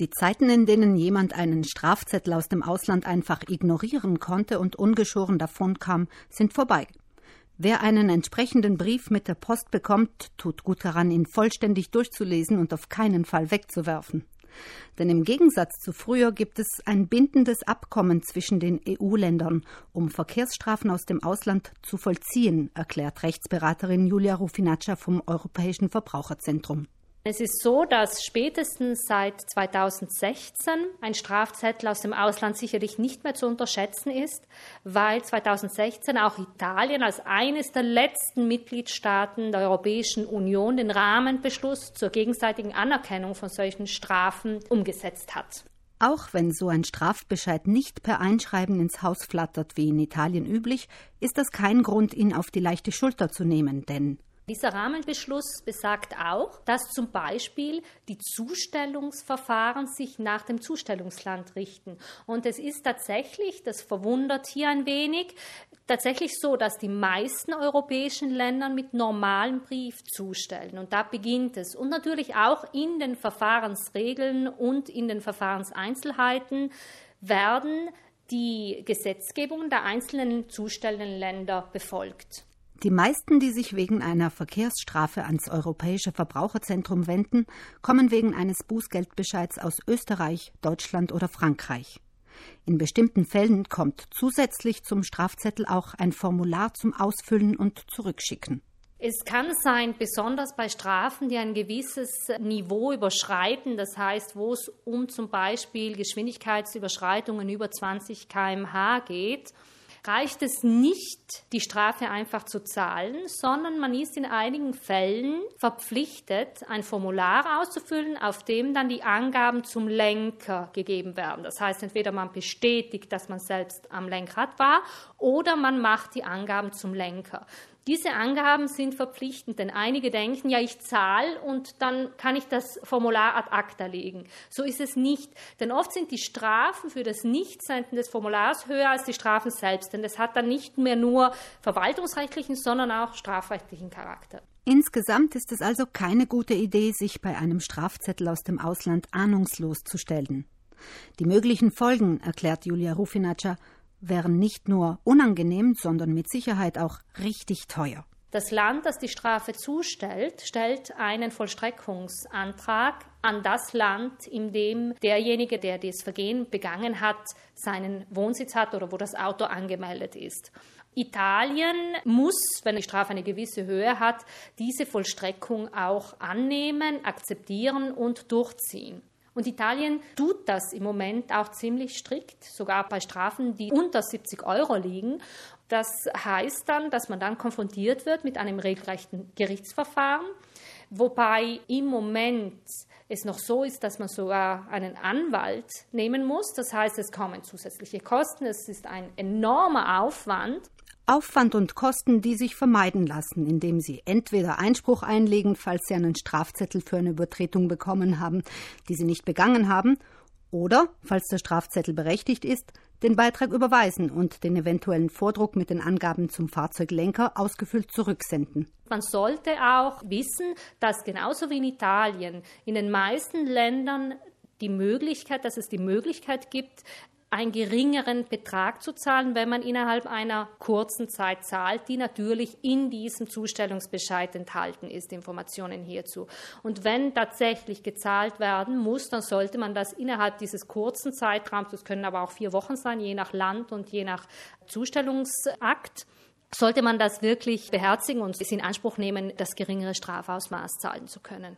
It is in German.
Die Zeiten, in denen jemand einen Strafzettel aus dem Ausland einfach ignorieren konnte und ungeschoren davonkam, sind vorbei. Wer einen entsprechenden Brief mit der Post bekommt, tut gut daran, ihn vollständig durchzulesen und auf keinen Fall wegzuwerfen. Denn im Gegensatz zu früher gibt es ein bindendes Abkommen zwischen den EU-Ländern, um Verkehrsstrafen aus dem Ausland zu vollziehen, erklärt Rechtsberaterin Julia Rufinaccia vom Europäischen Verbraucherzentrum. Es ist so, dass spätestens seit 2016 ein Strafzettel aus dem Ausland sicherlich nicht mehr zu unterschätzen ist, weil 2016 auch Italien als eines der letzten Mitgliedstaaten der Europäischen Union den Rahmenbeschluss zur gegenseitigen Anerkennung von solchen Strafen umgesetzt hat. Auch wenn so ein Strafbescheid nicht per Einschreiben ins Haus flattert wie in Italien üblich, ist das kein Grund, ihn auf die leichte Schulter zu nehmen, denn dieser Rahmenbeschluss besagt auch, dass zum Beispiel die Zustellungsverfahren sich nach dem Zustellungsland richten. Und es ist tatsächlich, das verwundert hier ein wenig, tatsächlich so, dass die meisten europäischen Länder mit normalem Brief zustellen. Und da beginnt es. Und natürlich auch in den Verfahrensregeln und in den Verfahrenseinzelheiten werden die Gesetzgebungen der einzelnen zustellenden Länder befolgt. Die meisten, die sich wegen einer Verkehrsstrafe ans Europäische Verbraucherzentrum wenden, kommen wegen eines Bußgeldbescheids aus Österreich, Deutschland oder Frankreich. In bestimmten Fällen kommt zusätzlich zum Strafzettel auch ein Formular zum Ausfüllen und Zurückschicken. Es kann sein, besonders bei Strafen, die ein gewisses Niveau überschreiten, das heißt, wo es um zum Beispiel Geschwindigkeitsüberschreitungen über 20 km/h geht, reicht es nicht, die Strafe einfach zu zahlen, sondern man ist in einigen Fällen verpflichtet, ein Formular auszufüllen, auf dem dann die Angaben zum Lenker gegeben werden. Das heißt, entweder man bestätigt, dass man selbst am Lenkrad war, oder man macht die Angaben zum Lenker. Diese Angaben sind verpflichtend, denn einige denken, ja, ich zahle und dann kann ich das Formular ad acta legen. So ist es nicht, denn oft sind die Strafen für das Nichtsenden des Formulars höher als die Strafen selbst, denn es hat dann nicht mehr nur verwaltungsrechtlichen, sondern auch strafrechtlichen Charakter. Insgesamt ist es also keine gute Idee, sich bei einem Strafzettel aus dem Ausland ahnungslos zu stellen. Die möglichen Folgen, erklärt Julia Rufinaccia, wären nicht nur unangenehm, sondern mit Sicherheit auch richtig teuer. Das Land, das die Strafe zustellt, stellt einen Vollstreckungsantrag an das Land, in dem derjenige, der das Vergehen begangen hat, seinen Wohnsitz hat oder wo das Auto angemeldet ist. Italien muss, wenn die Strafe eine gewisse Höhe hat, diese Vollstreckung auch annehmen, akzeptieren und durchziehen. Und Italien tut das im Moment auch ziemlich strikt, sogar bei Strafen, die unter 70 Euro liegen. Das heißt dann, dass man dann konfrontiert wird mit einem regelrechten Gerichtsverfahren, wobei im Moment es noch so ist, dass man sogar einen Anwalt nehmen muss. Das heißt, es kommen zusätzliche Kosten, es ist ein enormer Aufwand. Aufwand und Kosten, die sich vermeiden lassen, indem Sie entweder Einspruch einlegen, falls Sie einen Strafzettel für eine Übertretung bekommen haben, die Sie nicht begangen haben, oder, falls der Strafzettel berechtigt ist, den Beitrag überweisen und den eventuellen Vordruck mit den Angaben zum Fahrzeuglenker ausgefüllt zurücksenden. Man sollte auch wissen, dass genauso wie in Italien in den meisten Ländern die Möglichkeit, dass es die Möglichkeit gibt, einen geringeren Betrag zu zahlen, wenn man innerhalb einer kurzen Zeit zahlt, die natürlich in diesem Zustellungsbescheid enthalten ist, Informationen hierzu. Und wenn tatsächlich gezahlt werden muss, dann sollte man das innerhalb dieses kurzen Zeitraums, das können aber auch vier Wochen sein, je nach Land und je nach Zustellungsakt, sollte man das wirklich beherzigen und es in Anspruch nehmen, das geringere Strafausmaß zahlen zu können.